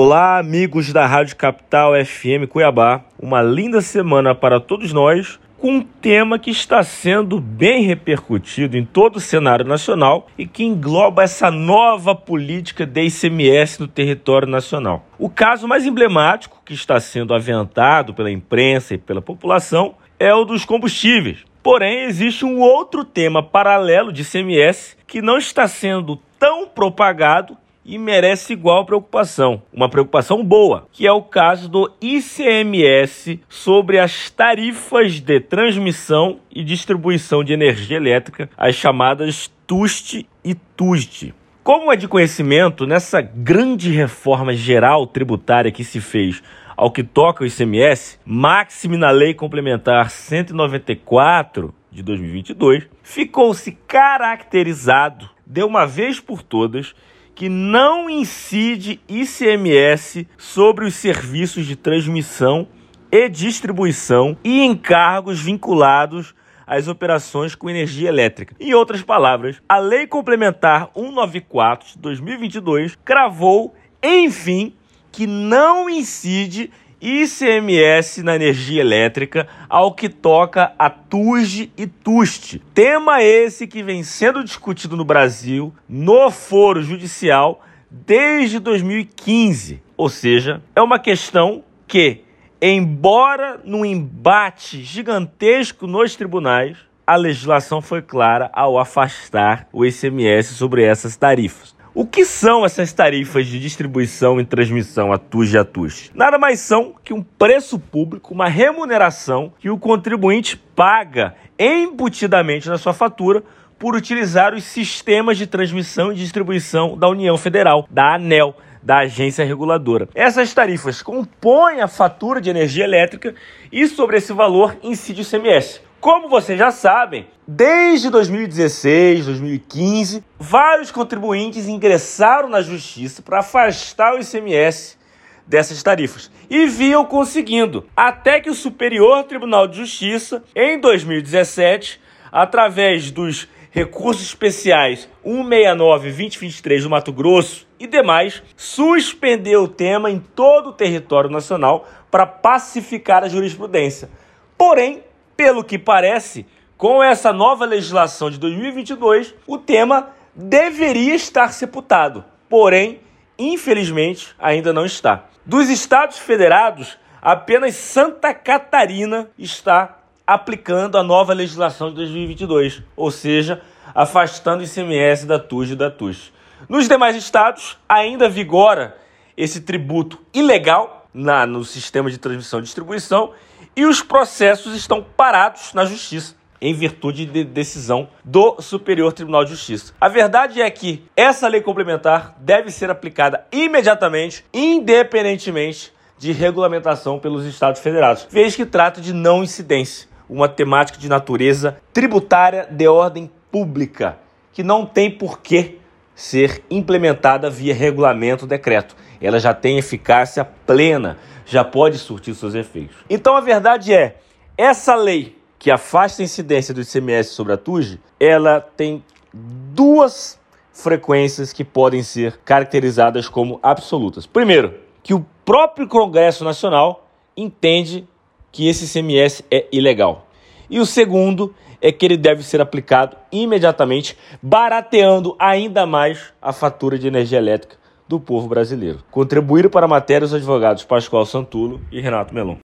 Olá, amigos da Rádio Capital FM Cuiabá. Uma linda semana para todos nós, com um tema que está sendo bem repercutido em todo o cenário nacional e que engloba essa nova política de ICMS no território nacional. O caso mais emblemático que está sendo aventado pela imprensa e pela população é o dos combustíveis. Porém, existe um outro tema paralelo de ICMS que não está sendo tão propagado e merece igual preocupação, uma preocupação boa, que é o caso do ICMS sobre as tarifas de transmissão e distribuição de energia elétrica, as chamadas TUST e TUST. Como é de conhecimento, nessa grande reforma geral tributária que se fez ao que toca o ICMS, máximo na Lei Complementar 194 de 2022, ficou-se caracterizado de uma vez por todas que não incide ICMS sobre os serviços de transmissão e distribuição e encargos vinculados às operações com energia elétrica. Em outras palavras, a Lei Complementar 194 de 2022 cravou, enfim, que não incide ICMS na energia elétrica ao que toca a TUSD e TUST. Tema esse que vem sendo discutido no Brasil no foro judicial desde 2015. Ou seja, é uma questão que, embora num embate gigantesco nos tribunais, a legislação foi clara ao afastar o ICMS sobre essas tarifas. O que são essas tarifas de distribuição e transmissão a TUS e a TUS? Nada mais são que um preço público, uma remuneração que o contribuinte paga embutidamente na sua fatura por utilizar os sistemas de transmissão e distribuição da União Federal, da ANEL, da agência reguladora. Essas tarifas compõem a fatura de energia elétrica e sobre esse valor incide o ICMS. Como vocês já sabem, desde 2016, 2015, vários contribuintes ingressaram na justiça para afastar o ICMS dessas tarifas e vinham conseguindo, até que o Superior Tribunal de Justiça, em 2017, através dos recursos especiais 169-2023 do Mato Grosso e demais, suspendeu o tema em todo o território nacional para pacificar a jurisprudência. Porém, pelo que parece, com essa nova legislação de 2022, o tema deveria estar sepultado. Porém, infelizmente, ainda não está. Dos estados federados, apenas Santa Catarina está aplicando a nova legislação de 2022, ou seja, afastando o ICMS da TUS e da TUS. Nos demais estados, ainda vigora esse tributo ilegal na, no sistema de transmissão e distribuição e os processos estão parados na justiça em virtude de decisão do Superior Tribunal de Justiça. A verdade é que essa lei complementar deve ser aplicada imediatamente, independentemente de regulamentação pelos Estados Federados, vez que trata de não incidência, uma temática de natureza tributária de ordem pública, que não tem por que ser implementada via regulamento decreto. Ela já tem eficácia plena já pode surtir seus efeitos. Então a verdade é, essa lei que afasta a incidência do ICMS sobre a TUG, ela tem duas frequências que podem ser caracterizadas como absolutas. Primeiro, que o próprio Congresso Nacional entende que esse ICMS é ilegal. E o segundo é que ele deve ser aplicado imediatamente, barateando ainda mais a fatura de energia elétrica do povo brasileiro. Contribuíram para a matéria os advogados Pascoal Santulo e Renato Melon.